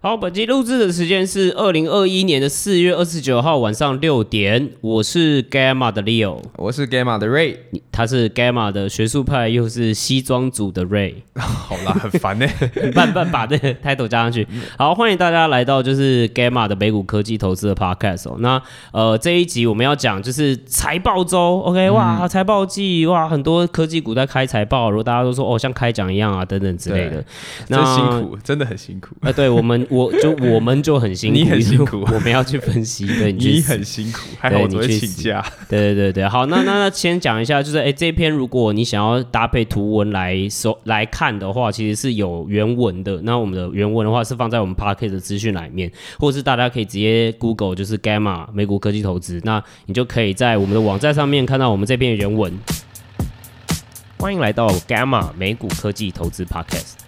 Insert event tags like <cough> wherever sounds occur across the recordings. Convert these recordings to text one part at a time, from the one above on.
好，本期录制的时间是二零二一年的四月二十九号晚上六点。我是 Gamma 的 Leo，我是 Gamma 的 Ray，他是 Gamma 的学术派，又是西装组的 Ray。<laughs> 好啦，很烦呢，<laughs> 慢慢把这个 title 加上去。好，欢迎大家来到就是 Gamma 的美股科技投资的 Podcast 哦。那呃这一集我们要讲就是财报周，OK？哇，财报季哇，很多科技股在开财报，如果大家都说哦像开奖一样啊等等之类的，那真辛苦，真的很辛苦。呃，对我们。我就 <laughs> 我们就很辛苦，你很辛苦，我们要去分析。对，<laughs> 你，你很辛苦，还好我会请假。<laughs> 对对对对，好，那那那先讲一下，就是哎，这篇如果你想要搭配图文来搜来看的话，其实是有原文的。那我们的原文的话是放在我们 Podcast 的资讯栏里面，或者是大家可以直接 Google 就是 Gamma 美股科技投资，那你就可以在我们的网站上面看到我们这篇原文。欢迎来到 Gamma 美股科技投资 Podcast。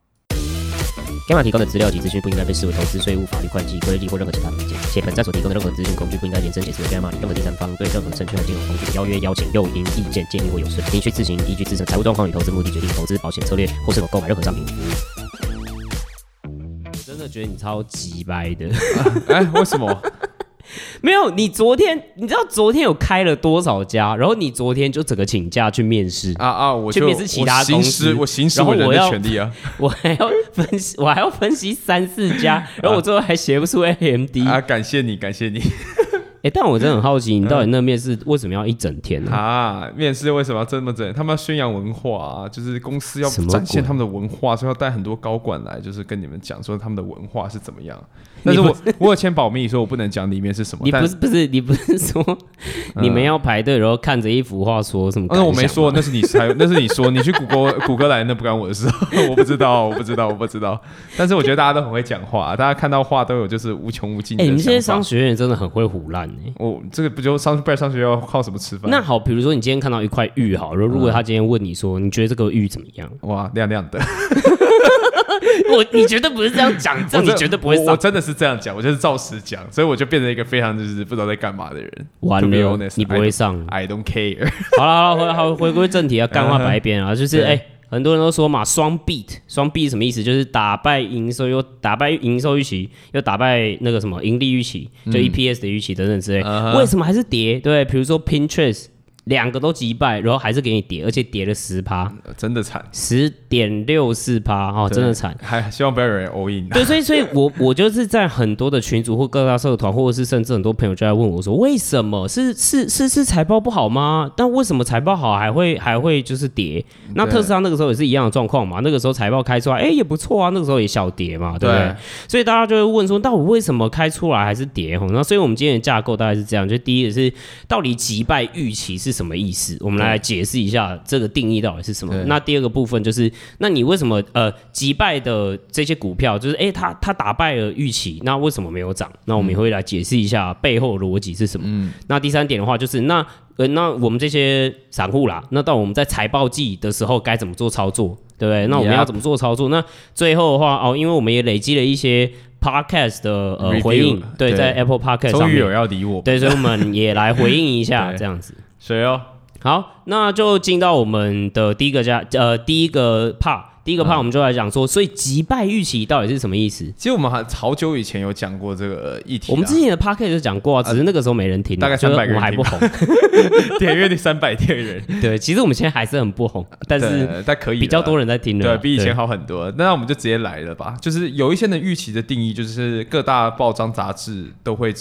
Gamma 提供的资料及资讯不应该被视为投资、税务、法律、会计、规例或任何其他的意见，且本站所提供的任何资讯。工具不应该延伸解释为 Gamma 任何第三方对任何证券和金融工具邀约、邀请、诱因、意见、建议或有损，您需自行依据自身财务状况与投资目的决定投资、保险策略或是否购买任何商品。我真的觉得你超级掰的，哎、为什么？<laughs> 没有，你昨天你知道昨天有开了多少家？然后你昨天就整个请假去面试啊啊！我去面试其他公司，我行使我人的权利啊！<laughs> 我还要分析，<laughs> 我还要分析三四家，然后我最后还写不出 AMD 啊！感谢你，感谢你。哎，但我真的很好奇，你到底那面试为什么要一整天呢？啊，面试为什么要这么整？他们要宣扬文化啊，就是公司要展现他们的文化，所以要带很多高管来，就是跟你们讲说他们的文化是怎么样。<laughs> 但是我 <laughs> 我有签保密，说我不能讲里面是什么。你不是不是你不是说 <laughs> 你们要排队，然后看着一幅画说什么？那我没说，那是你猜那是你说，你去谷歌谷歌来，那不关我的事，我不知道，我不知道，我不知道。但是我觉得大家都很会讲话，大家看到画都有就是无穷无尽。哎，你们这些商学院真的很会唬烂哎。我这个不就商不然上学要靠什么吃饭？那好，比如说你今天看到一块玉，好，然后如果他今天问你说，你觉得这个玉怎么样？哇，亮亮的。<laughs> 我你绝对不是这样讲，<laughs> 这样你绝对不会我。我真的是这样讲，我就是照实讲，所以我就变成一个非常就是不知道在干嘛的人。完了，你不会上，I don't care。<laughs> 好了好了，好回回归正题啊，干话白编啊，就是哎、欸，很多人都说嘛，双 beat，双 beat 什么意思？就是打败营收又打败营收预期，又打败那个什么盈利预期，就 EPS 的预期等等之类。嗯、为什么还是跌？对，比如说 Pinterest。两个都击败，然后还是给你跌，而且跌了十趴，真的惨，十点六四趴，哦，真的惨，还希望不要有人 all in。对，所以，所以我 <laughs> 我就是在很多的群组或各大社团，或者是甚至很多朋友就在问我说，为什么是是是是财报不好吗？但为什么财报好还会还会就是跌？那特斯拉那个时候也是一样的状况嘛，那个时候财报开出来，哎，也不错啊，那个时候也小跌嘛，对不对？对，所以大家就会问说，到底为什么开出来还是跌？那所以我们今天的架构大概是这样，就第一个是到底击败预期是什么意思？我们来解释一下这个定义到底是什么。那第二个部分就是，那你为什么呃击败的这些股票，就是哎，它它打败了预期，那为什么没有涨？那我们也会来解释一下背后逻辑是什么。嗯。那第三点的话，就是那呃那我们这些散户啦，那到我们在财报季的时候该怎么做操作，对不对？那我们要怎么做操作？那最后的话哦，因为我们也累积了一些。Podcast 的呃回应，对，在 Apple Podcast 上面，终于有要理我，对，所以我们也来回应一下，<laughs> 这样子。谁哦？好，那就进到我们的第一个家，呃，第一个 part。第一个 part 我们就来讲说，所以击败预期到底是什么意思？其实我们还好久以前有讲过这个议题。我们之前的 podcast 就讲过啊，只是那个时候没人听，大概三百个人还不红，点阅率三百天人。<laughs> 对，其实我们现在还是很不红，但是但可以比较多人在听的，对，比以前好很多。那我们就直接来了吧，就是有一些的预期的定义，就是各大报章杂志都会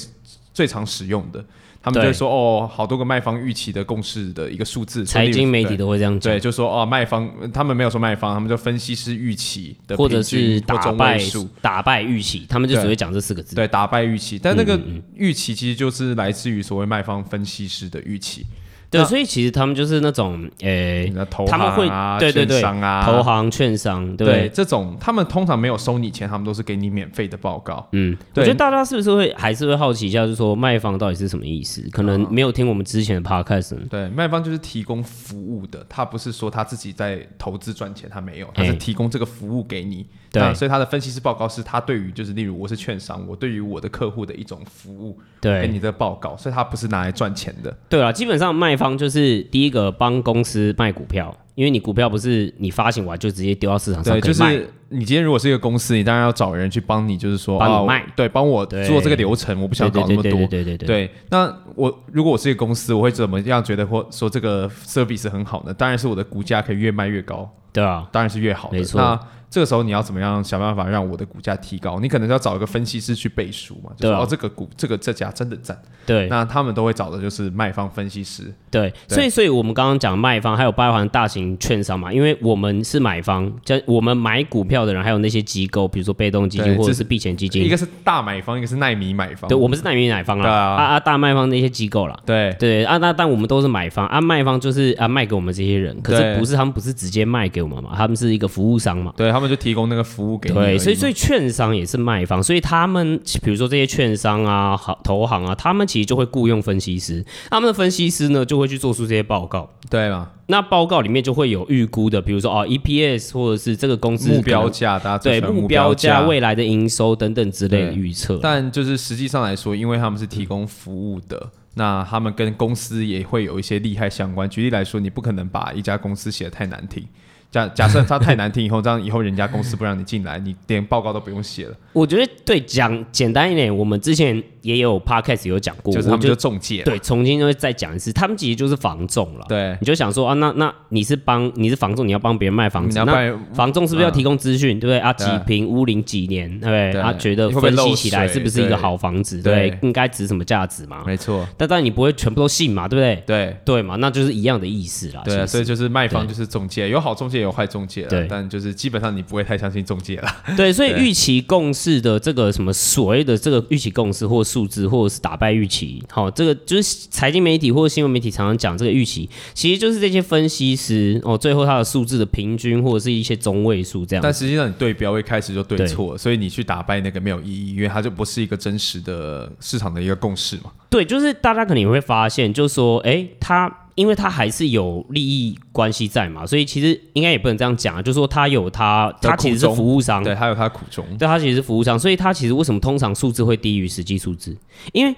最常使用的。他们就会说哦，好多个卖方预期的共识的一个数字，财经媒体都会这样讲。对，就说哦，卖方他们没有说卖方，他们就分析师预期的或者是打败打败预期，他们就只会讲这四个字。对，打败预期，但那个预期其实就是来自于所谓卖方分析师的预期。对，所以其实他们就是那种，诶、他们会对对对，商啊，投行、券商，对，对，对，这种他们通常没有收你钱，他们都是给你免费的报告。嗯，我觉得大家是不是会还是会好奇一下，就是说卖方到底是什么意思？可能没有听我们之前的 podcast。对，卖方就是提供服务的，他不是说他自己在投资赚钱，他没有，他是提供这个服务给你。对，所以他的分析师报告是他对于就是例如我是券商，我对于我的客户的一种服务，对，给你的报告，所以他不是拿来赚钱的。对啊，基本上卖方就是第一个帮公司卖股票，因为你股票不是你发行完就直接丢到市场上就是你今天如果是一个公司，你当然要找人去帮你，就是说帮你卖，对，帮我做这个流程，我不想搞那么多。对对对对对，对，对。那我如果我是一个公司，我会怎么样觉得或说这个 service 很好呢？当然是我的股价可以越卖越高。对啊，当然是越好的。没错。这个时候你要怎么样想办法让我的股价提高？你可能要找一个分析师去背书嘛，就说哦，这个股这个这家真的赞。对，那他们都会找的就是卖方分析师。对，对。所以所以我们刚刚讲卖方还有包含大型券商嘛，因为我们是买方，就我们买股票的人，还有那些机构，比如说被动基金或者是避险基金，一个是大买方，一个是奈米买方。对，我们是奈米买方啦，啊啊，啊大卖方那些机构啦。对。对啊，那但我们都是买方。啊，卖方就是啊卖给我们这些人，可是不是他们不是直接卖给我们嘛，他们是一个服务商嘛，对他们就提供那个服。服务给对，所以所以券商也是卖方，所以他们比如说这些券商啊、好投行啊，他们其实就会雇佣分析师，他们的分析师呢就会去做出这些报告，对吗？那报告里面就会有预估的，比如说哦 EPS 或者是这个公司目标价，大家对目标价、未来的营收等等之类的预测。但就是实际上来说，因为他们是提供服务的，那他们跟公司也会有一些利害相关。举例来说，你不可能把一家公司写的太难听。假假设他太难听，以后这样以后人家公司不让你进来，你连报告都不用写了。我觉得对，讲简单一点，我们之前也有 podcast 有讲过，就是他们就中介，对，重新会再讲一次，他们其实就是房仲了。对，你就想说啊，那那你是帮你是房仲，你要帮别人卖房子，那房仲是不是要提供资讯，对不对啊？几平屋龄几年，对不对？他觉得分析起来是不是一个好房子，对，应该值什么价值嘛？没错。但但你不会全部都信嘛，对不对？对对嘛，那就是一样的意思啦。对，所以就是卖方就是中介，有好中介有坏中介。对。但就是基本上你不会太相信中介了。<laughs> 对，所以预期共识的这个什么所谓的这个预期共识或数字，或者是打败预期，好、哦，这个就是财经媒体或者新闻媒体常常讲这个预期，其实就是这些分析师哦，最后他的数字的平均或者是一些中位数这样。但实际上你对标一开始就对错，所以你去打败那个没有意义，因为它就不是一个真实的市场的一个共识嘛。对，就是大家可能也会发现，就是说，哎，他。因为他还是有利益关系在嘛，所以其实应该也不能这样讲啊，就是说他有他，他其实是服务商，对，他有他苦衷，对，他其实是服务商，所以他其实为什么通常数字会低于实际数字？因为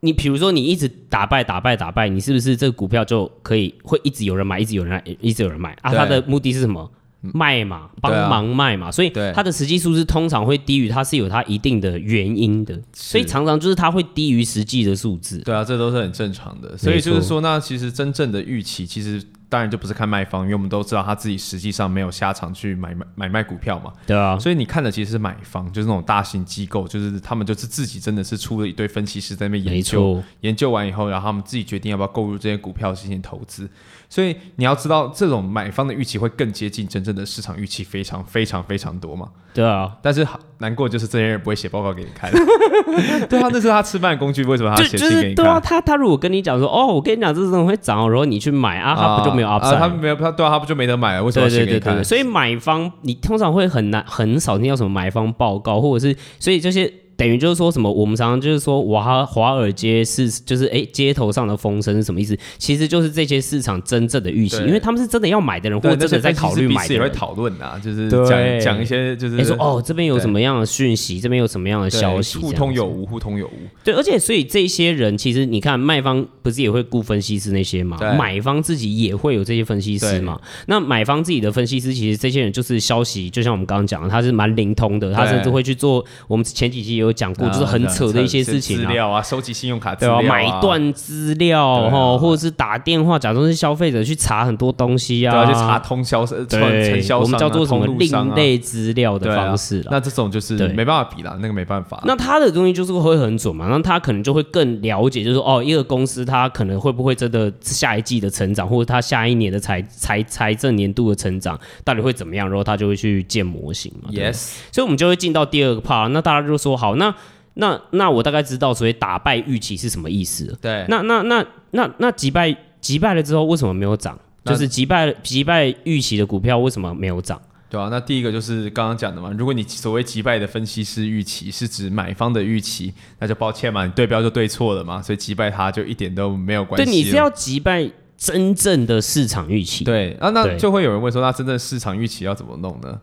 你比如说你一直打败打败打败，你是不是这个股票就可以会一直有人买，一直有人买，一直有人买啊？他的目的是什么？卖嘛，帮忙卖嘛，啊、所以它的实际数字通常会低于，它是有它一定的原因的，所以常常就是它会低于实际的数字。对啊，这都是很正常的。所以就是说，那其实真正的预期，其实当然就不是看卖方，因为我们都知道他自己实际上没有下场去买买买卖股票嘛。对啊，所以你看的其实是买方，就是那种大型机构，就是他们就是自己真的是出了一堆分析师在那边研究，研究完以后，然后他们自己决定要不要购入这些股票进行投资。所以你要知道，这种买方的预期会更接近真正的市场预期，非常非常非常多嘛。对啊，但是难过就是这些人不会写报告给你看。<laughs> 对啊，那是他吃饭的工具，为什么他写信给你看？就是、对啊，他他如果跟你讲说，哦，我跟你讲这种会涨，然后你去买啊，他不就没有 upside？、啊啊、他没有他对啊，他不就没得买了？为什么写给你看？对对对对，所以买方你通常会很难很少听到什么买方报告，或者是所以这些。等于就是说什么？我们常常就是说，华华尔街是就是哎，街头上的风声是什么意思？其实就是这些市场真正的预期，因为他们是真的要买的人，或者真的在考虑买的人。也会讨论啊，就是讲讲一些就是说哦，这边有什么样的讯息，这边有什么样的消息，互通有无，互通有无。对，而且所以这些人其实你看，卖方不是也会雇分析师那些嘛？买方自己也会有这些分析师嘛？那买方自己的分析师，其实这些人就是消息，就像我们刚刚讲的，他是蛮灵通的，他甚至会去做。我们前几期也有讲过，就是很。扯的一些事情资料啊，收集信用卡资料，买断资料哈，或者是打电话假装是消费者去查很多东西啊，去查通销商、承销我们叫做什么另类资料的方式。那这种就是没办法比了，那个没办法。那他的东西就是会很准嘛，那他可能就会更了解，就是说哦，一个公司他可能会不会真的下一季的成长，或者他下一年的财财财政年度的成长到底会怎么样，然后他就会去建模型嘛。Yes，所以我们就会进到第二个 part。那大家就说好，那。那那我大概知道，所以打败预期是什么意思了。对，那那那那那击败击败了之后为什么没有涨？就是击败击败预期的股票为什么没有涨？对啊，那第一个就是刚刚讲的嘛，如果你所谓击败的分析师预期是指买方的预期，那就抱歉嘛，你对标就对错了嘛，所以击败它就一点都没有关系。对，你是要击败真正的市场预期。对啊，那就会有人问说，那真正市场预期要怎么弄呢？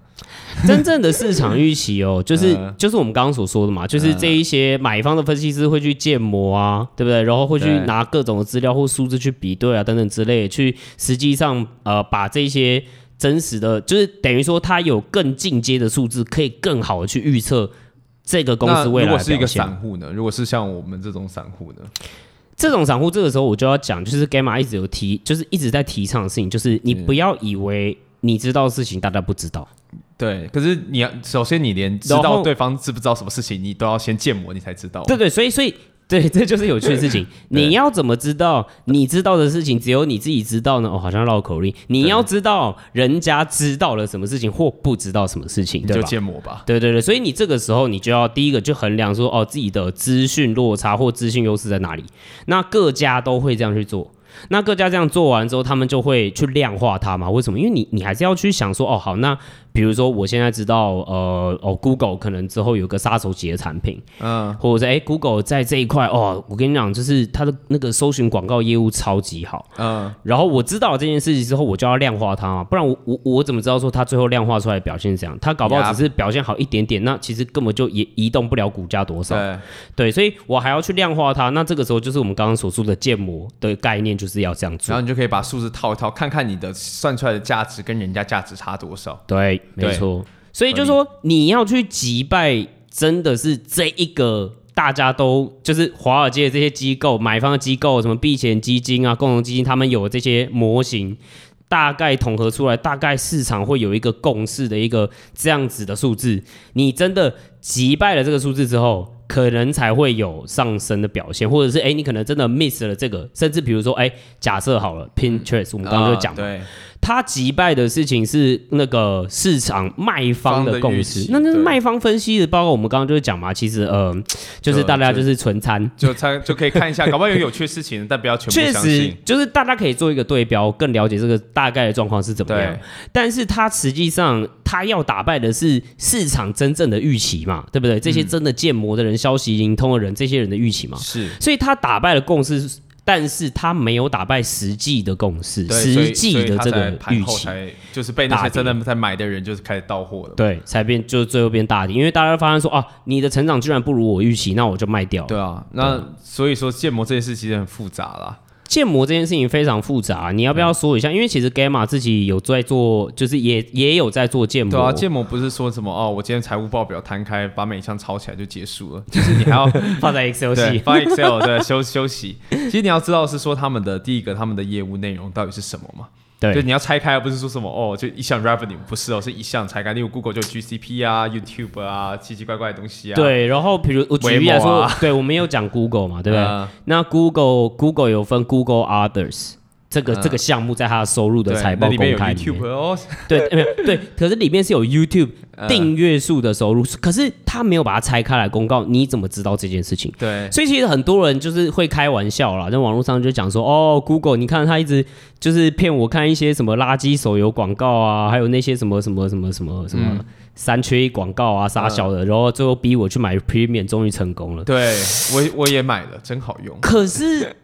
真正的市场预期哦，<laughs> 就是、呃、<laughs> 就是我们刚刚所说的嘛，就是这一些买方的分析师会去建模啊，对不对？然后会去拿各种的资料或数字去比对啊，等等之类，去实际上呃把这些。真实的，就是等于说，它有更进阶的数字，可以更好的去预测这个公司未来的。如果是一个散户呢？如果是像我们这种散户呢？这种散户，这个时候我就要讲，就是 Gamma 一直有提，就是一直在提倡的事情，就是你不要以为你知道的事情，大家不知道。对，可是你要首先你连知道对方知不知道什么事情，你都要先建模，你才知道。对对，所以所以。对，这就是有趣的事情。<laughs> 你要怎么知道你知道的事情只有你自己知道呢？哦，好像绕口令。你要知道人家知道了什么事情或不知道什么事情，对吧？就建模吧。对对对，所以你这个时候你就要第一个就衡量说，哦，自己的资讯落差或资讯优势在哪里。那各家都会这样去做。那各家这样做完之后，他们就会去量化它嘛？为什么？因为你你还是要去想说，哦，好，那。比如说，我现在知道，呃，哦，Google 可能之后有个杀手级的产品，嗯，或者是哎，Google 在这一块，哦，我跟你讲，就是它的那个搜寻广告业务超级好，嗯，然后我知道这件事情之后，我就要量化它嘛，不然我我我怎么知道说它最后量化出来的表现是怎样？它搞不好只是表现好一点点，那其实根本就也移动不了股价多少，对，对，所以我还要去量化它，那这个时候就是我们刚刚所说的建模的概念，就是要这样做，然后你就可以把数字套一套，看看你的算出来的价值跟人家价值差多少，对。没错，所以就是说你要去击败，真的是这一个大家都就是华尔街的这些机构、买方的机构，什么避险基金啊、共同基金，他们有这些模型，大概统合出来，大概市场会有一个共识的一个这样子的数字。你真的击败了这个数字之后，可能才会有上升的表现，或者是哎，你可能真的 miss 了这个，甚至比如说哎，假设好了，Pinterest，我们刚刚就讲了。对。他击败的事情是那个市场卖方的共识，那那是卖方分析的，包括我们刚刚就是讲嘛，其实呃，就是大家就是纯参，就参就可以看一下，搞不好有有趣的事情，但不要全部相信。<laughs> 确实，就是大家可以做一个对标，更了解这个大概的状况是怎么样。但是他实际上他要打败的是市场真正的预期嘛，对不对？这些真的建模的人、消息灵通的人，这些人的预期嘛，是。所以他打败了共识。但是他没有打败实际的共识，实际的这个预期，就是被那些真的在买的人就是开始到货了，对，才变就最后变大跌，因为大家发现说啊，你的成长居然不如我预期，那我就卖掉了。对啊，那所以说建模这件事其实很复杂啦。建模这件事情非常复杂，你要不要说一下？嗯、因为其实 Gamma 自己有在做，就是也也有在做建模。对啊，建模不是说什么哦，我今天财务报表摊开，把每一项抄起来就结束了，就是你还要 <laughs> 放在 Excel 系，放 Excel 对休休息。其实你要知道是说他们的第一个，他们的业务内容到底是什么嘛？对，就你要拆开，而不是说什么哦，就一项 revenue 不是哦，是一项拆开。例如 Google 就 GCP 啊，YouTube 啊，奇奇怪怪的东西啊。对，然后比如我举例来说，啊、对，我们有讲 Google 嘛，对不对？嗯、那 Google Google 有分 Google Others。这个这个项目在它的收入的财报公开里面，里面哦、<laughs> 对，没有对，可是里面是有 YouTube 订阅数的收入，呃、可是他没有把它拆开来公告，你怎么知道这件事情？对，所以其实很多人就是会开玩笑啦，在网络上就讲说，哦，Google，你看他一直就是骗我看一些什么垃圾手游广告啊，还有那些什么什么什么什么什么。嗯三缺一广告啊，傻小的，嗯、然后最后逼我去买 Premium，终于成功了。对，我我也买了，真好用。可是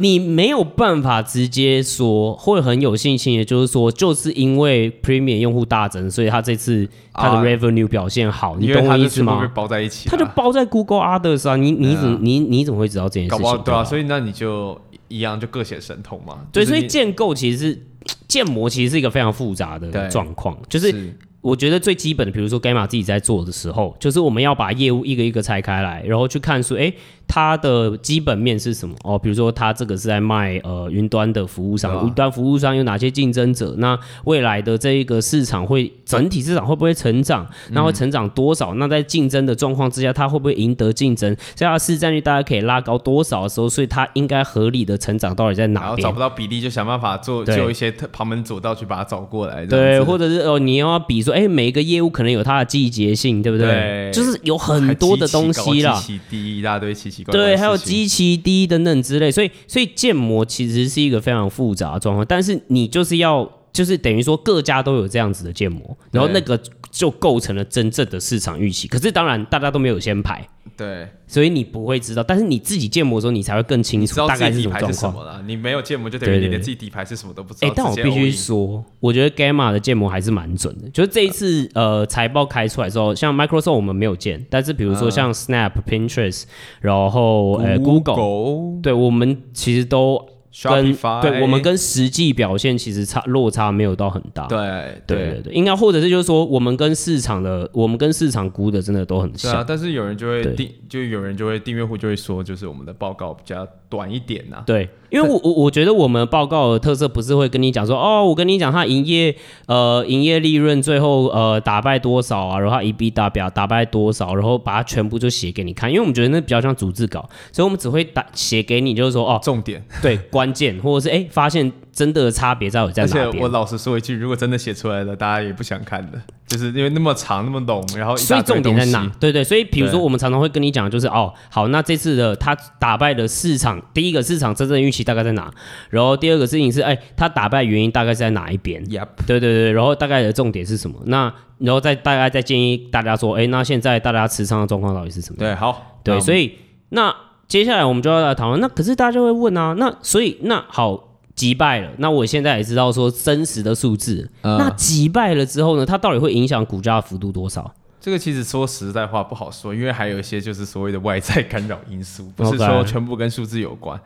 你没有办法直接说会很有信心，也就是说，就是因为 Premium 用户大增，所以他这次他的 Revenue 表现好，啊、你懂我意思吗？会包在一起，他就包在 Google Others 啊，你你怎、啊、你你怎么会知道这件事情？对啊，所以那你就一样，就各显神通嘛。对，所以建构其实是建模，其实是一个非常复杂的状况，对就是。我觉得最基本的，比如说 Gamma 自己在做的时候，就是我们要把业务一个一个拆开来，然后去看说，哎。它的基本面是什么？哦，比如说它这个是在卖呃云端的服务商，云端服务商有哪些竞争者？那未来的这一个市场会整体市场会不会成长？那会成长多少？那在竞争的状况之下，它会不会赢得竞争？这样市占率大家可以拉高多少的时候，所以它应该合理的成长到底在哪边？然后找不到比例就想办法做，就有一些旁门左道去把它找过来。对，或者是哦，你要比说，说，哎，每一个业务可能有它的季节性，对不对？对，就是有很多的东西啦，基期低一大堆奇奇怪怪，对，还有极其低等等之类，所以所以建模其实是一个非常复杂的状况，但是你就是要。就是等于说各家都有这样子的建模，然后那个就构成了真正的市场预期。可是当然大家都没有先排，对，所以你不会知道。但是你自己建模的时候，你才会更清楚大概是什么状况。你没有建模，就等于你连自己底牌是什么都不知道。哎、欸，但我必须说，我觉得 Gamma 的建模还是蛮准的。就是这一次呃财报开出来之后，像 Microsoft 我们没有建，但是比如说像 Snap、嗯、Pinterest，然后呃 Google，, Google 对我们其实都。跟对，我们跟实际表现其实差落差没有到很大。对对对对，应该或者是就是说，我们跟市场的，我们跟市场估的真的都很像。啊，但是有人就会订，就有人就会订阅户就会说，就是我们的报告比较短一点呐、啊。对，因为我我我觉得我们报告的特色不是会跟你讲说，哦，我跟你讲它营业呃营业利润最后呃打败多少啊，然后 EBITDA 表打败多少，然后把它全部就写给你看，因为我们觉得那比较像逐字稿，所以我们只会打写给你，就是说哦重点对。<laughs> 关键，或者是哎、欸，发现真的差别在我在哪边？而且我老实说一句，如果真的写出来了，大家也不想看的，就是因为那么长那么浓，然后所以重点在哪？对对，所以比如说我们常常会跟你讲，就是哦，好，那这次的他打败的市场，第一个市场真正预期大概在哪？然后第二个事情是，哎、欸，他打败原因大概是在哪一边？Yep. 对对对，然后大概的重点是什么？那然后再大概再建议大家说，哎、欸，那现在大家持仓的状况到底是什么？对，好，对，所以那。接下来我们就要来讨论，那可是大家就会问啊，那所以那好击败了，那我现在也知道说真实的数字，呃、那击败了之后呢，它到底会影响股价的幅度多少？这个其实说实在话不好说，因为还有一些就是所谓的外在干扰因素，不是说全部跟数字有关。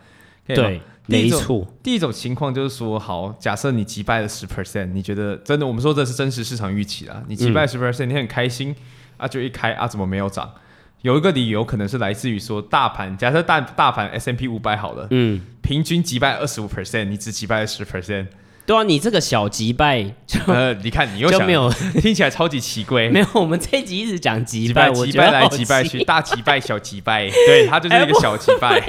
对，没错。第一种情况就是说，好，假设你击败了十 percent，你觉得真的？我们说这是真实市场预期啊，你击败十 percent，你很开心啊，就一开啊，怎么没有涨？有一个理由可能是来自于说大盘，假设大大盘 S M P 五百好了，嗯，平均击败二十五 percent，你只击败了十 percent，对啊，你这个小击败就呃，你看你又想就没有 <laughs> 听起来超级奇怪，<laughs> 没有，我们这一集一直讲击败，击败来击败去，大击败小击败，<laughs> 对，它就是一个小击败，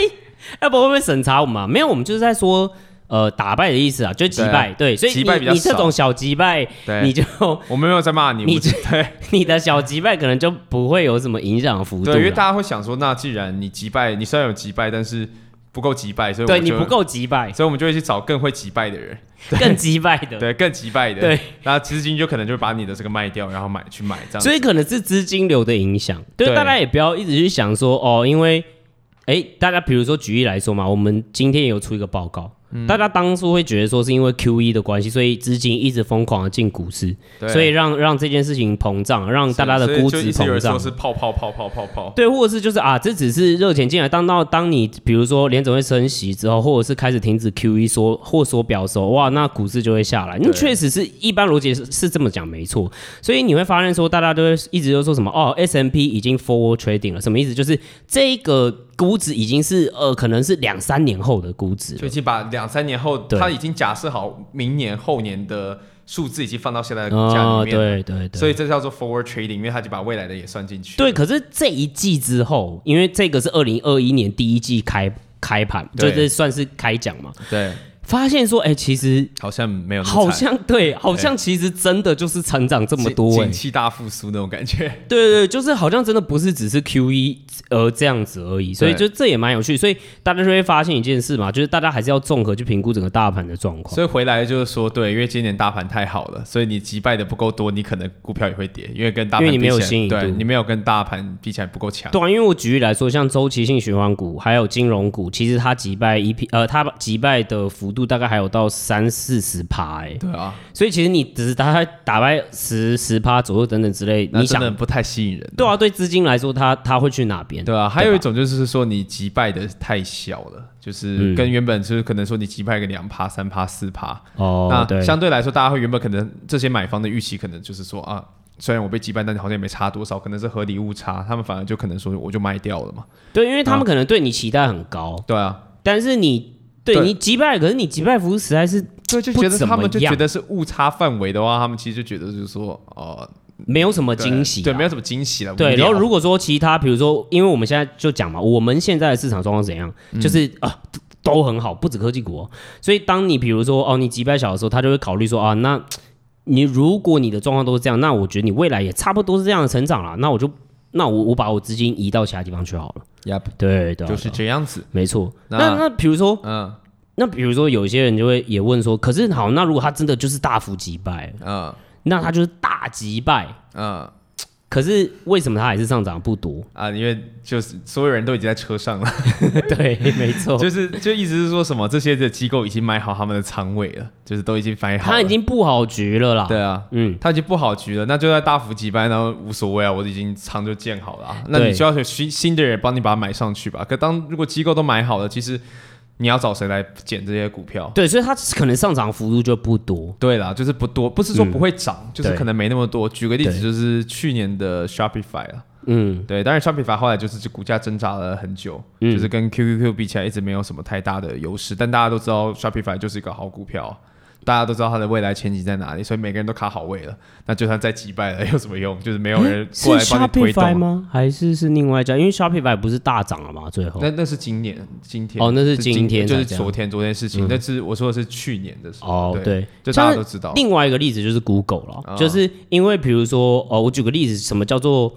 要不会不会审查我们啊？没有，我们就是在说。呃，打败的意思啊，就击败，对，对，所以你你这种小击败，你就我们没有在骂你，你对你的小击败可能就不会有什么影响幅度，对，因为大家会想说，那既然你击败，你虽然有击败，但是不够击败，所以对你不够击败，所以我们就会去找更会击败的人，<laughs> 更击败的，对，更击败的，对，那资金就可能就把你的这个卖掉，然后买去买这样，所以可能是资金流的影响，对，大家也不要一直去想说哦，因为哎，大家比如说举例来说嘛，我们今天也有出一个报告。嗯、大家当初会觉得说是因为 Q E 的关系，所以资金一直疯狂的进股市，所以让让这件事情膨胀，让大家的估值膨胀。是泡泡泡泡泡泡。对，或者是就是啊，这只是热钱进来。当到当你比如说联总会升息之后，或者是开始停止 Q E 说或缩表的时候，哇，那股市就会下来。那确实是一般逻辑是是这么讲没错。所以你会发现说，大家都会一直都说什么哦，S&P 已经 forward trading 了，什么意思？就是这个。估值已经是呃，可能是两三年后的估值，就已经把两三年后，他已经假设好明年后年的数字已经放到现在的股价里面了，对对对，所以这叫做 forward trading，因为他就把未来的也算进去。对，可是这一季之后，因为这个是二零二一年第一季开开盘，就这算是开奖嘛，对。发现说，哎、欸，其实好像没有，好像对，好像其实真的就是成长这么多，景气大复苏那种感觉。对对对，就是好像真的不是只是 Q 一呃这样子而已，所以就这也蛮有趣。所以大家就会发现一件事嘛，就是大家还是要综合去评估整个大盘的状况。所以回来就是说，对，因为今年大盘太好了，所以你击败的不够多，你可能股票也会跌，因为跟大盘比起来，因为你没有新对，你没有跟大盘比起来不够强。对啊，因为我举例来说，像周期性循环股还有金融股，其实它击败一批呃，它击败的幅度大概还有到。三四十趴哎，对啊，所以其实你只是大概打败十十趴左右等等之类，你想不太吸引人。对啊，对资金来说，他他会去哪边？对啊，还有一种就是说你击败的太小了，就是跟原本就是可能说你击败个两趴、三趴、四趴哦，那，相对来说，大家会原本可能这些买方的预期可能就是说啊，虽然我被击败，但是好像也没差多少，可能是合理误差，他们反而就可能说我就卖掉了嘛。对，因为他们可能对你期待很高。对啊，但是你。对你击败，可是你击败幅度实在是对，就觉得他们就觉得是误差范围的话，他们其实就觉得就是说，呃，没有什么惊喜，对，没有什么惊喜了。对，然后如果说其他，比如说，因为我们现在就讲嘛，我们现在的市场状况怎样，就是啊，都很好，不止科技股哦。所以当你比如说哦，你击败小的时候，他就会考虑说啊，那你如果你的状况都是这样，那我觉得你未来也差不多是这样的成长了。那我就那我我把我资金移到其他地方去好了。Yep, 对对，就是这样子，没错。那那，那比如说，嗯，那比如说有些人就会也问说，可是好，那如果他真的就是大幅击败，嗯，那他就是大击败，嗯。可是为什么它还是上涨不多啊？因为就是所有人都已经在车上了，<laughs> 对，没错，就是就意思是说什么这些的机构已经买好他们的仓位了，就是都已经买好了，他已经布好局了啦。对啊，嗯，他已经布好局了，那就在大幅击败，然后无所谓啊，我已经仓就建好了，那你就要新新的人帮你把它买上去吧。可当如果机构都买好了，其实。你要找谁来捡这些股票？对，所以它可能上涨幅度就不多。对啦，就是不多，不是说不会涨，嗯、就是可能没那么多。举个例子，就是去年的 Shopify 啊，嗯，对，当然 Shopify 后来就是就股价挣扎了很久，嗯、就是跟 QQQ 比起来一直没有什么太大的优势，但大家都知道 Shopify 就是一个好股票。大家都知道它的未来前景在哪里，所以每个人都卡好位了。那就算再击败了，<laughs> 有什么用？就是没有人过来帮你推动。是 Shopify 吗？还是是另外一家？因为 Shopify 不是大涨了吗？最后那那是今年今天哦，那是今天，就是昨天昨天事情。那是我说的是去年的时候。哦，对，就大家都知道。另外一个例子就是 Google 了，就是因为比如说哦，我举个例子，什么叫做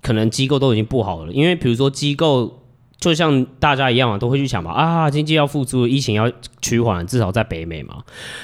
可能机构都已经不好了？因为比如说机构。就像大家一样嘛，都会去想嘛啊，经济要复苏，疫情要趋缓，至少在北美嘛。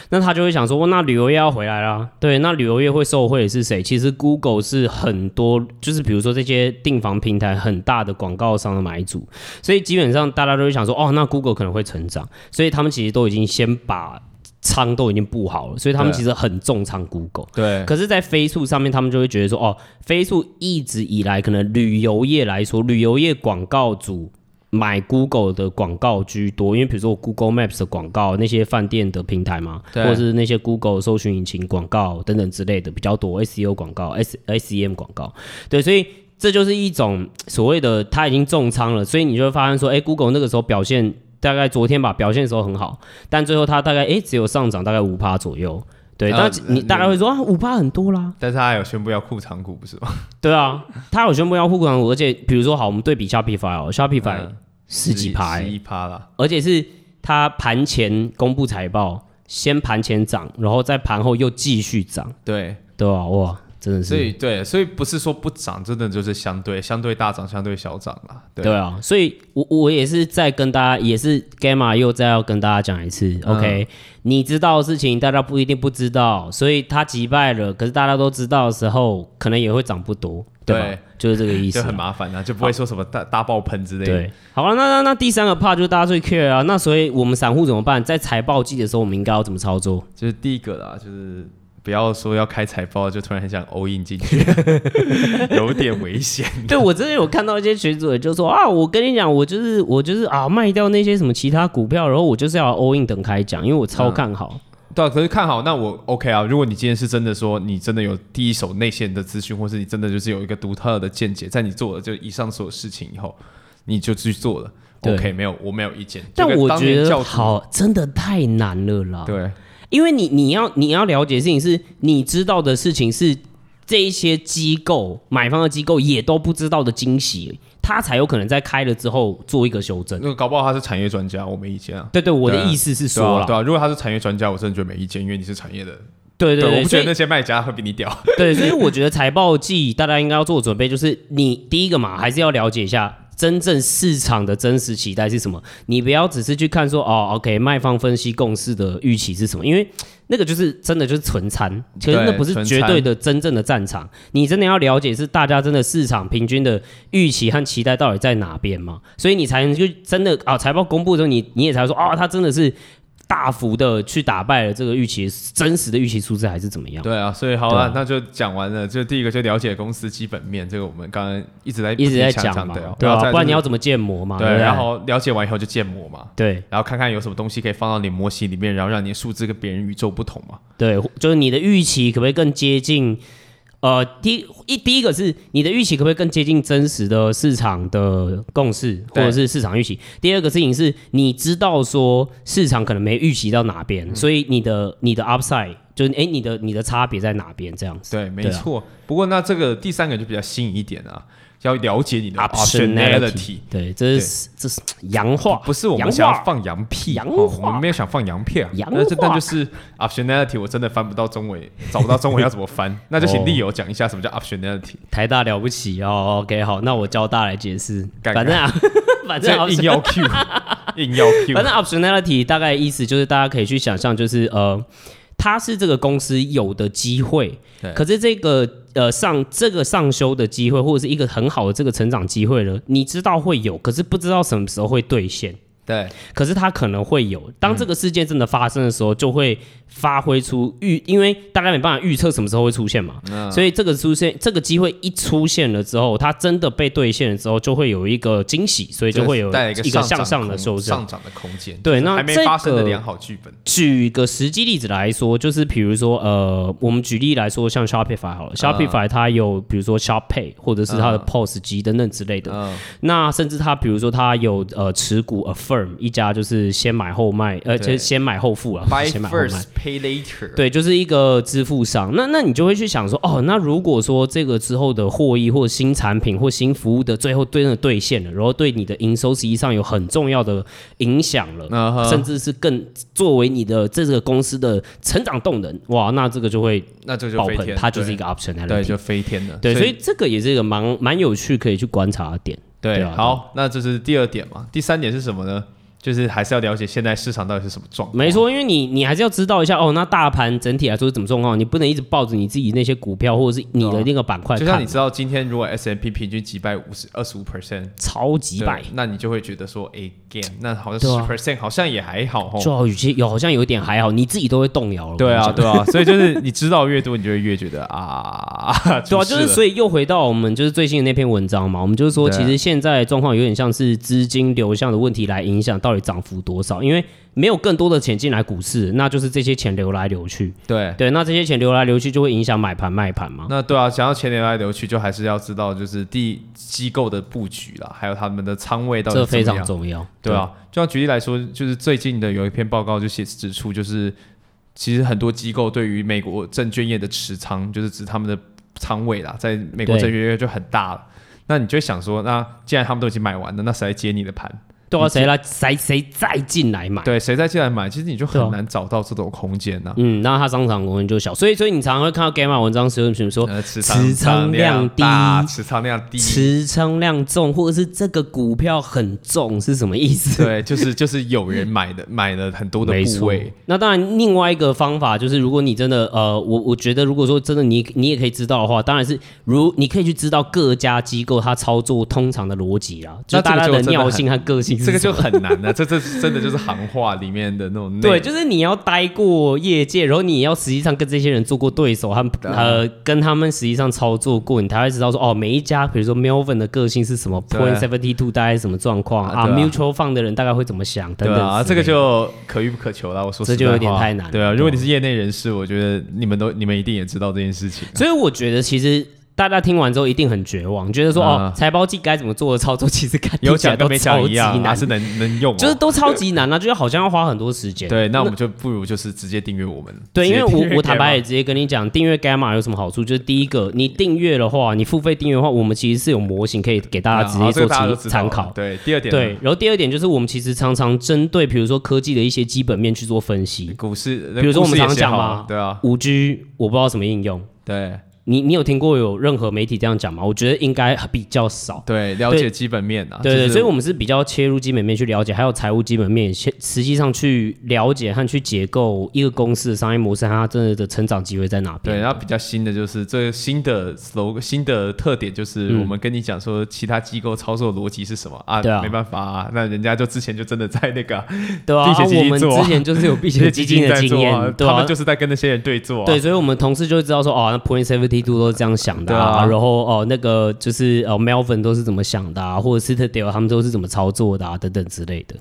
那他就会想说，那旅游业要回来啦。对，那旅游业会受惠的是谁？其实 Google 是很多，就是比如说这些订房平台很大的广告商的买主，所以基本上大家都会想说，哦，那 Google 可能会成长，所以他们其实都已经先把仓都已经布好了，所以他们其实很重仓 Google。对。可是，在飞速上面，他们就会觉得说，哦，飞速一直以来可能旅游业来说，旅游业广告主。买 Google 的广告居多，因为比如说我 Google Maps 的广告，那些饭店的平台嘛，或者是那些 Google 搜寻引擎广告等等之类的比较多，SEO 广告、S SEM 广告，对，所以这就是一种所谓的它已经重仓了，所以你就会发现说，哎，Google 那个时候表现大概昨天吧，表现的时候很好，但最后它大概哎只有上涨大概五趴左右。对，但你大概会说啊，五趴很多啦。但是他还有宣布要护长股，不是吗？<laughs> 对啊，他有宣布要护长股，而且比如说好，我们对比 Shopify 哦，Shopify 十几趴，十一趴啦，而且是他盘前公布财报，先盘前涨，然后在盘后又继续涨。对，对啊，哇。真的是，所以对，所以不是说不涨，真的就是相对相对大涨，相对小涨啦。对，对啊，所以我我也是在跟大家，也是 Gamma 又再要跟大家讲一次。嗯、OK，你知道的事情，大家不一定不知道，所以他击败了，可是大家都知道的时候，可能也会涨不多，对吧？对，就是这个意思，就很麻烦啊，就不会说什么大大爆喷之类的。对，好了，那那那第三个 part 就是大家最 care 啊，那所以我们散户怎么办？在财报季的时候，我们应该要怎么操作？就是第一个啦，就是。不要说要开财报，就突然很想 all in 进去，<laughs> 有点危险。对，我真的有看到一些群主就说啊，我跟你讲，我就是我就是啊，卖掉那些什么其他股票，然后我就是要 all in 等开奖，因为我超看好。嗯、对、啊，可是看好，那我 OK 啊。如果你今天是真的说，你真的有第一手内线的资讯，或是你真的就是有一个独特的见解，在你做了就以上所有事情以后，你就去做了，OK，没有，我没有意见。但我觉得好，真的太难了啦。对。因为你你要你要了解的事情是，你知道的事情是这一些机构买方的机构也都不知道的惊喜，他才有可能在开了之后做一个修正。那个搞不好他是产业专家，我没意见啊。对对，我的意思是说了，对啊，如果他是产业专家，我真的觉得没意见，因为你是产业的。对对，我不觉得那些卖家会比你屌。对，所以我觉得财报季大家应该要做准备，就是你第一个嘛，还是要了解一下。真正市场的真实期待是什么？你不要只是去看说哦，OK，卖方分析共识的预期是什么？因为那个就是真的就是纯参，其实那不是绝对的真正的战场。你真的要了解是大家真的市场平均的预期和期待到底在哪边嘛？所以你才能就真的啊，财报公布的时候，你你也才会说啊，它真的是。大幅的去打败了这个预期，真实的预期数字还是怎么样？对啊，所以好了，啊、那就讲完了。就第一个就了解公司基本面，这个我们刚刚一直在一直在讲嘛，对啊，对啊，不然你要怎么建模嘛？对，然后了解完以后就建模嘛，对，然后看看有什么东西可以放到你模型里面，然后让你的数字跟别人与众不同嘛。对，就是你的预期可不可以更接近？呃，第一第一个是你的预期可不可以更接近真实的市场的共识，或者是市场预期？第二个事情是你知道说市场可能没预期到哪边，所以你的你的 upside 就是哎，你的你的差别在哪边？这样子。对，没错。不过那这个第三个就比较新颖一点啊。要了解你的 optionality。对，这是这是洋话，不是我们想要放羊屁，洋哦我们没有想放羊屁啊。洋那这话但就是 optionality，我真的翻不到中文，找不到中文要怎么翻，<laughs> 那就请利友讲一下什么叫 optionality。台大了不起哦，OK，好，那我教大来解释。干反正啊，反正 <laughs> 这硬要 Q，<laughs> 硬要 Q。反正 optionality 大概意思就是大家可以去想象，就是呃，它是这个公司有的机会，对可是这个呃上这个上修的机会，或者是一个很好的这个成长机会了，你知道会有，可是不知道什么时候会兑现。对，可是它可能会有，当这个事件真的发生的时候，就会发挥出预，因为大家没办法预测什么时候会出现嘛，嗯所以这个出现，这个机会一出现了之后，它真的被兑现了之后，就会有一个惊喜，所以就会有一个向上的修正。上涨的空间。对那还没这发生的个良好剧本。举个实际例子来说，就是比如说，呃，我们举例来说，像 Shopify 好了、Shopify 它有比如说 Shop Pay 或者是它的 POS 机等等之类的。嗯，那甚至它比如说它有呃持股一家就是先买后卖，呃，就是先买后付啊，Buy 先买后卖 first, pay later。对，就是一个支付商。那那你就会去想说，哦，那如果说这个之后的获益或新产品或新服务的最后真的兑现了，然后对你的营收实际上有很重要的影响了，甚至是更作为你的这个公司的成长动能，哇，那这个就会那这就爆棚，它就是一个 option 对，就飞天了。对，所以这个也是一个蛮蛮有趣可以去观察的点。对，好，那这是第二点嘛。第三点是什么呢？就是还是要了解现在市场到底是什么状况。没错，因为你你还是要知道一下哦，那大盘整体来说是怎么状况，你不能一直抱着你自己那些股票或者是你的那个板块看，就像你知道，今天如果 S M P 平均击败五十二十五 percent，超级百，那你就会觉得说，哎，gain，那好像十 percent 好像也还好哦。就好，有些有好像有一点还好，你自己都会动摇了。对啊，对啊，所以就是你知道越多，你就会越觉得 <laughs> 啊，对啊，就是所以又回到我们就是最新的那篇文章嘛，我们就是说，其实现在状况有点像是资金流向的问题来影响到底涨幅多少，因为没有更多的钱进来股市，那就是这些钱流来流去。对。对，那这些钱流来流去就会影响买盘卖盘嘛。那对啊，想要钱流来流去，就还是要知道就是第机构的布局啦，还有他们的仓位到底这非常重要。对啊，就像举例来说，就是最近的有一篇报告就写指出，就是其实很多机构对于美国证券业的持仓，就是指他们的仓位啦，在美国证券业就很大了。那你就想说，那既然他们都已经买完了，那谁来接你的盘？对啊，谁来谁谁再进来买？对，谁再进来买？其实你就很难找到这种空间呐、啊。嗯，那它商场空间就小，所以所以你常常会看到 Gamma 文章时候，比如说呃，持持仓仓量低，持仓量低，持仓量重，或者是这个股票很重是什么意思？对，就是就是有人买的，买了很多的部位。。那当然，另外一个方法就是，如果你真的呃，我我觉得，如果说真的你你也可以知道的话，当然是如你可以去知道各家机构它操作通常的逻辑啦，就大家的尿性和个性是这个就很难了、这这真的就是行话里面的那种内对，就是你要待过业界，然后你也要实际上跟这些人做过对手，和呃跟他们实际上操作过，你才会知道说哦，每一家比如说 Melvin 的个性是什么，Point Seventy Two 大概是什么状况啊啊啊，Mutual Fund 的人大概会怎么想等等对啊，这个就可遇不可求了。我说这就有点太难了对啊，如果你是业内人士，我觉得你们都你们一定也知道这件事情啊。所以我觉得其实。大家听完之后一定很绝望，觉得说、啊哦，财报季该怎么做的操作，其实看有讲起来都超级讲一样，难还，是能能用哦，就是都超级难啊，就是好像要花很多时间。对。那我们就不如就是直接订阅我们。对，因为我我坦白也直接跟你讲，订阅 Gamma 有什么好处？就是第一个，你订阅的话，你付费订阅的话，我们其实是有模型可以给大家直接做参考。对，第二点呢对，然后第二点就是我们其实常常针对比如说科技的一些基本面去做分析，股市，比如说我们常讲嘛了对啊，五 G 我不知道什么应用，对你你有听过有任何媒体这样讲吗？我觉得应该比较少。对，了解基本面啊，对所以我们是比较切入基本面去了解，还有财务基本面，实实际上去了解和去结构一个公司的商业模式它真的的成长机会在哪边。对，然后比较新的就是这个新的 slogan 新的特点就是嗯我们跟你讲说其他机构操作逻辑是什么啊？对啊没办法啊，那人家就之前就真的在那个啊 <laughs> 对啊，避险基我们金做啊之前就是有避险 <laughs> 基金的经验，他们就是在跟那些人对做啊。对，所以我们同事就会知道说，哦，那 Point Seventy Two 都是这样想的啊，啊然后哦，那个就是呃 Melvin 都是怎么想的啊，或者 Citadel 他们都是怎么操作的啊，等等之类的。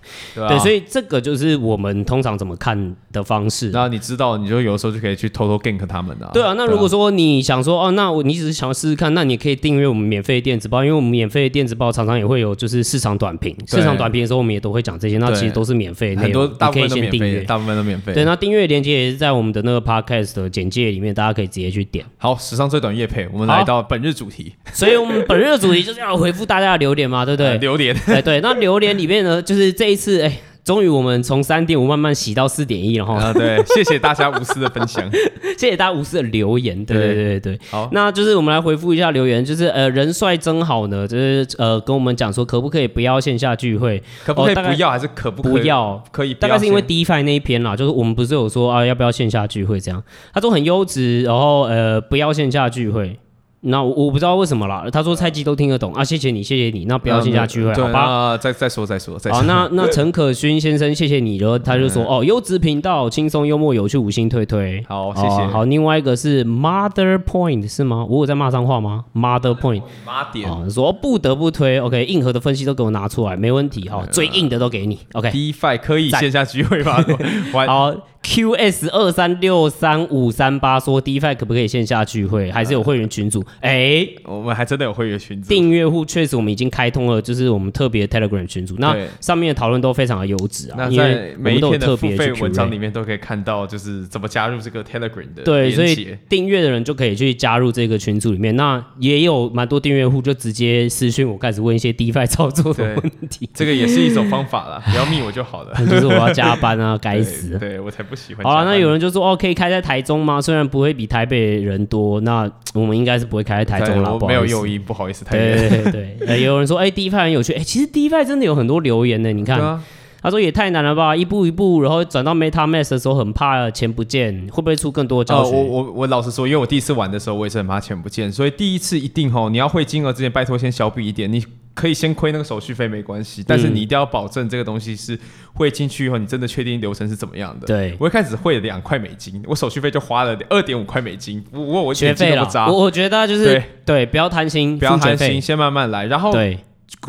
对所以这个就是我们通常怎么看的方式。那你知道，你就有时候就可以去偷偷 gank 他们啊。对啊，那如果说你想说哦，那我你只是想要试试看，那你可以订阅我们免费电子报，因为我们免费的电子报常常也会有就是市场短评，市场短评的时候我们也都会讲这些，那其实都是免费的内很多，大部分你可以先订都免费，阅。大部分都免费。对，那订阅链接也是在我们的那个 podcast 的简介里面，大家可以直接去点。好，史上最短夜配，我们来到本日主题。所以我们本日的主题就是要回复大家的留言嘛，对不对？<laughs> 呃、留言，哎对，那留言里面呢，就是这一次哎。终于，我们从三点五慢慢洗到四点一了哈。啊，对，<laughs> 谢谢大家无私的分享，谢谢大家无私的留言。对对对。好，那就是我们来回复一下留言，就是呃，人帅真好呢，就是呃，跟我们讲说可不可以不要线下聚会？可不可以不要？还是可不可以不要？可以。大概是因为 DeFi 那一篇啦，就是我们不是有说啊，要不要线下聚会这样？他说很优质，然后呃，不要线下聚会。那我我不知道为什么啦。他说菜鸡都听得懂啊，谢谢你，谢谢你。那不要线下聚会，好吧？再再说再说再说。好，那 <laughs> 那陈可勋先生，谢谢你。然后他就说哦，优质频道，轻松幽默有趣，五星推推。好，谢谢。好，另外一个是 Mother Point 是吗？我有在骂脏话吗？Mother Point，妈点。说不得不推，OK，硬核的分析都给我拿出来，没问题哈，最硬的都给你，OK。DeFi 可以线下聚会吗？<laughs> 好。QS 二三六三五三八说 DeFi 可不可以线下聚会？还是有会员群组？哎、欸，我们还真的有会员群组。订阅户确实我们已经开通了，就是我们特别 Telegram 群组。那上面的讨论都非常的优质啊。那在每一篇的付费文章里面都可以看到，就是怎么加入这个 Telegram 的。对，所以订阅的人就可以去加入这个群组里面。那也有蛮多订阅户就直接私讯我，开始问一些 DeFi 操作的问题。这个也是一种方法啦，不要密我就好了。<laughs> 就是我要加班啊，该死。对我才不喜欢。好了，那有人就说哦，可以开在台中吗？虽然不会比台北人多，那我们应该是不会开在台中了。没有诱因，不好意思。对对对，对，<laughs> 有人说哎，DeFi 很有趣。哎，其实 DeFi 真的有很多留言呢。你看，啊、他说也太难了吧，一步一步，然后转到 MetaMask 的时候很怕钱不见，会不会出更多的教学？呃、我我我老实说，因为我第一次玩的时候，我也是很怕钱不见，所以第一次一定吼，你要汇金额之前，拜托先小笔一点，你。可以先亏那个手续费没关系，但是你一定要保证这个东西是汇进去以后，你真的确定流程是怎么样的。对，我一开始汇了两块美金，我手续费就花了二点五块美金，我我我学费了。我我觉得就是对对，不要贪心，不要贪心，先慢慢来，然后对。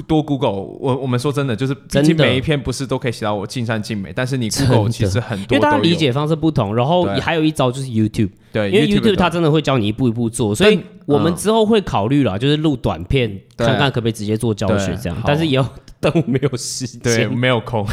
多 Google，我我们说真的，就是毕竟每一篇不是都可以写到我尽善尽美，但是你 Google 其实很多，因为大家理解方式不同，然后还有一招就是 YouTube，对，因为 YouTube 它真的会教你一步一步做，所以我们之后会考虑了，就是录短片，看看可不可以直接做教学这样，但是也要。但我没有时间，对，没有空。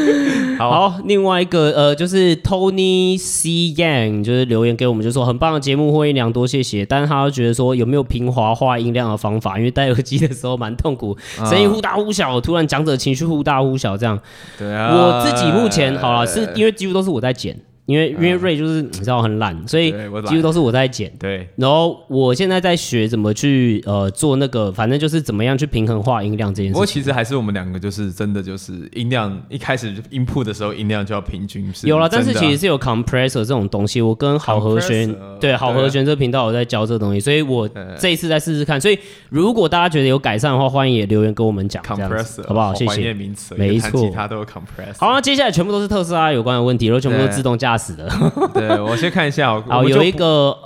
<laughs> 好，好，另外一个呃，就是 Tony C Yang，就是留言给我们，就说很棒的节目，获益良多，谢谢。但是他觉得说有没有平滑化音量的方法？因为戴耳机的时候蛮痛苦，声音忽大忽小，突然讲者情绪忽大忽小，这样。对啊。我自己目前好了，是因为几乎都是我在剪。因为因为瑞就是你知道很懒，所以几乎都是我在剪。对，然后我现在在学怎么去呃做那个，反正就是怎么样去平衡化音量这件事。不过其实还是我们两个就是真的就是音量一开始 input 的时候音量就要平均是。有了，但是其实是有 compressor 这种东西。我跟好和弦对好和弦这频道有在教这个东西，所以我这一次再试试看。所以如果大家觉得有改善的话，欢迎也留言跟我们讲，compressor 好不好？谢谢。没错，其他都有 compressor。好，那接下来全部都是特斯拉有关的问题，然后全部都自动驾驶。死了，<laughs> 对，我先看一下，好，有一个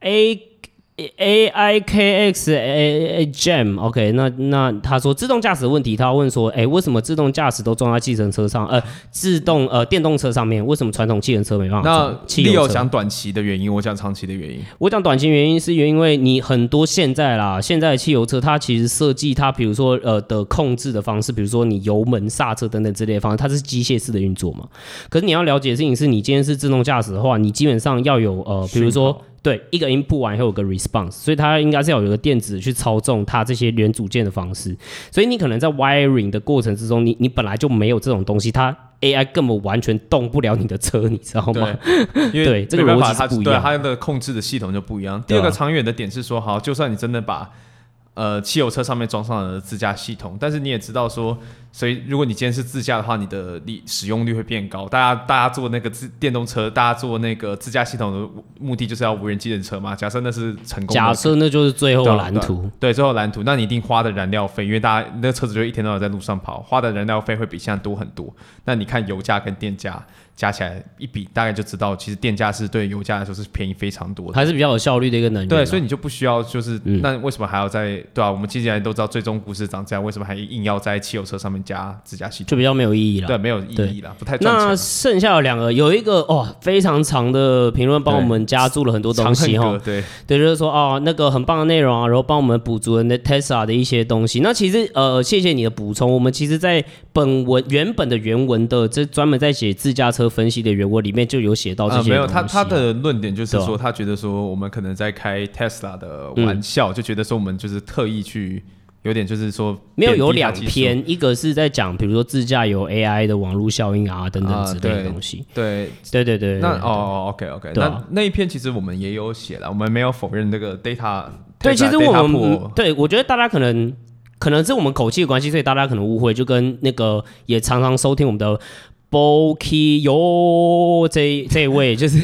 A。A I K X A A Gem，OK，那那他说自动驾驶的问题，他问说，哎，为什么自动驾驶都装在计程车上，呃，自动呃电动车上面，为什么传统汽程车没办法？那你有讲短期的原因，我讲长期的原因。我讲短期原因是因为你很多现在啦，现在的汽油车它其实设计它，比如说呃的控制的方式，比如说你油门、刹车等等之类的方式，它是机械式的运作嘛。可是你要了解的事情是，你今天是自动驾驶的话，你基本上要有呃，比如说。对，一个 input 完以后有个 response，所以它应该是要有一个电子去操纵它这些元组件的方式。所以你可能在 wiring 的过程之中，你你本来就没有这种东西，它 AI 根本完全动不了你的车，你知道吗？因为 <laughs> 对这个逻辑是不一样，它的控制的系统就不一样。第二个长远的点是说，好，就算你真的把呃汽油车上面装上了自驾系统，但是你也知道说。所以，如果你今天是自驾的话，你的利使用率会变高。大家大家坐那个自电动车，大家坐那个自驾系统的目的就是要无人机的车嘛。假设那是成功的，假设那就是最后蓝图对。对，最后蓝图，那你一定花的燃料费，因为大家那个车子就一天到晚在路上跑，花的燃料费会比现在多很多。那你看油价跟电价加起来一比，大概就知道，其实电价是对油价来说是便宜非常多的，还是比较有效率的一个能源。对，所以你就不需要就是，嗯、那为什么还要在对啊？我们既然都知道最终股市涨价，为什么还硬要在汽油车上面加自驾系统？就比较没有意义了，对，没有意义了，不太赚钱。那剩下的两个，有一个哦，非常长的评论，帮我们加注了很多东西哈。对，对，就是说哦，那个很棒的内容啊，然后帮我们补足了那 Tesla 的一些东西。那其实呃，谢谢你的补充。我们其实，在本文原本的原文的这专门在写自驾车车分析的原文里面就有写到这些、啊呃。没有，他他的论点就是说，他觉得说我们可能在开 Tesla 的玩笑，嗯、就觉得说我们就是特意去。有点就是说，没有有两篇，一个是在讲，比如说自驾游 AI 的网络效应啊等等之类的东西。对对对对，那哦，OK OK，那那一篇其实我们也有写了，我们没有否认这个 data。对，其实我们对，我觉得大家可能可能是我们口气的关系，所以大家可能误会，就跟那个也常常收听我们的。Boki 哟，这这位 <laughs> 就是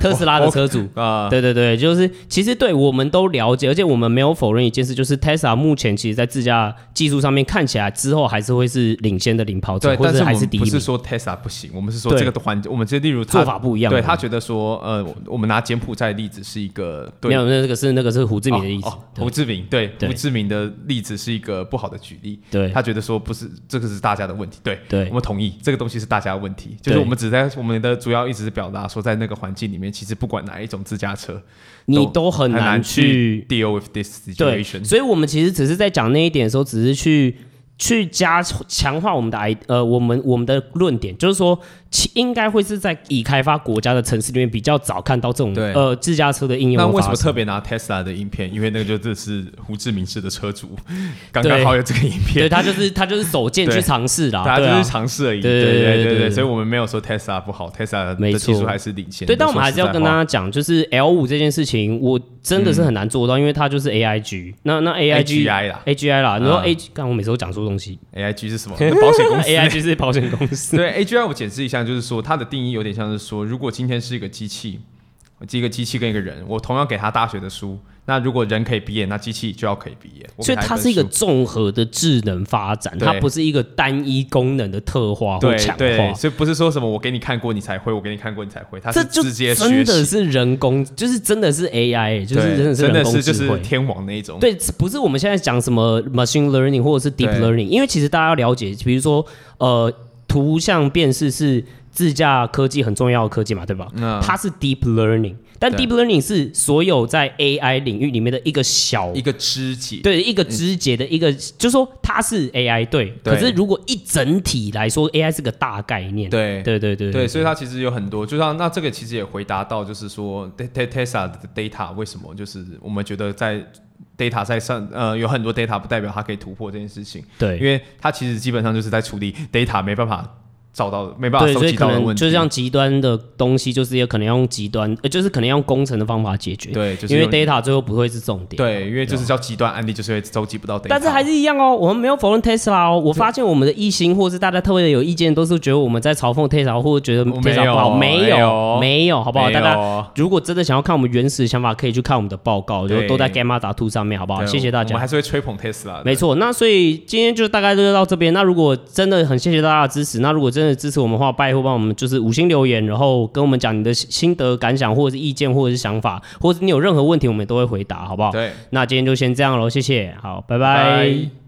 特斯拉的车主。啊，对对对，就是其实对我们都了解，而且我们没有否认一件事，就是 Tesla 目前其实在自驾技术上面看起来之后还是会是领先的领跑者，或者还是第一。不是说 Tesla 不行，我们是说这个环，我们这例如做法不一样。对他觉得说，呃，我们拿柬埔寨的例子是一个，没有，那个是那个是胡志明的例子，胡志明对。胡志明的例子是一个不好的举例，对。他觉得说不是这个是大家的问题，对，对。我们同意这个东西是大家的问题，就是我们只在我们的主要一直是表达说，在那个环境里面，其实不管哪一种自驾车，你都很难去 deal with this situation。所以，我们其实只是在讲那一点的时候，只是去。去加强化我们的 i 呃，我们我们的论点，就是说，应该会是在已开发国家的城市里面比较早看到这种呃自驾车的应用。那为什么特别拿 Tesla 的影片？因为那个就这是胡志明市的车主 <laughs> 刚刚好有这个影片，对他就是他就是首件去尝试啦，他就是尝试而已。对对对对对，所以我们没有说 Tesla 不好，Tesla 的技术还是领先。对，但我们还是要跟大家讲，就是 L 五这件事情，我真的是很难做到，因为它就是 AIG。那那 AIG 啦，AGI 啦，你说 A，刚我每次都讲错东西，AIG。是什么？保险公司，<laughs> AIG 是保险公司。<laughs> 对，AGI 我解释一下，就是说它的定义有点像是说，如果今天是一个机器，一个机器跟一个人，我同样给他大学的书，那如果人可以毕业，那机器就要可以毕业。所以它是一个综合的智能发展，它不是一个单一功能的特化或强化。所以不是说什么我给你看过你才会，我给你看过你才会，它是直接学习。真的是人工，就是真的是 AI，就是真的是人工智慧，就是天网那一种。对，不是我们现在讲什么 machine learning 或者是 deep learning，因为其实大家要了解，比如说呃，图像辨识是。自驾科技很重要的科技嘛，对吧？嗯，它是 deep learning，但 deep learning 是所有在 AI 领域里面的一个小一个枝节，对，一个枝节的一个，嗯、就是说它是 AI，对。对。可是如果一整体来说，AI 是个大概念。对，对，对，对，对。所以它其实有很多，就像那这个其实也回答到，就是说，Tesla 的 data 为什么就是我们觉得在 data 在上，呃，有很多 data 不代表它可以突破这件事情。对，因为它其实基本上就是在处理 data 没办法。找到的没办法收集到的问题，就是像极端的东西，就是也可能用极端，呃，就是可能用工程的方法解决。对，就是因为 data 最后不会是重点。对，因为就是叫极端案例，就是会收集不到 data。但是还是一样哦，我们没有否认 Tesla 哦。我发现我们的异心或是大家特别的有意见，都是觉得我们在嘲讽 Tesla，或者觉得 Tesla 不好。没有，没有，好不好？大家如果真的想要看我们原始的想法，可以去看我们的报告，就都在 Gamma 打 Two 上面，好不好？谢谢大家。我们还是会吹捧 Tesla。没错，那所以今天就大概就到这边。那如果真的很谢谢大家的支持，那如果真的支持我们的话，拜。托帮我们就是五星留言，然后跟我们讲你的心得感想，或者是意见，或者是想法，或者是你有任何问题，我们都会回答，好不好？对，那今天就先这样喽，谢谢，好，拜拜。拜拜。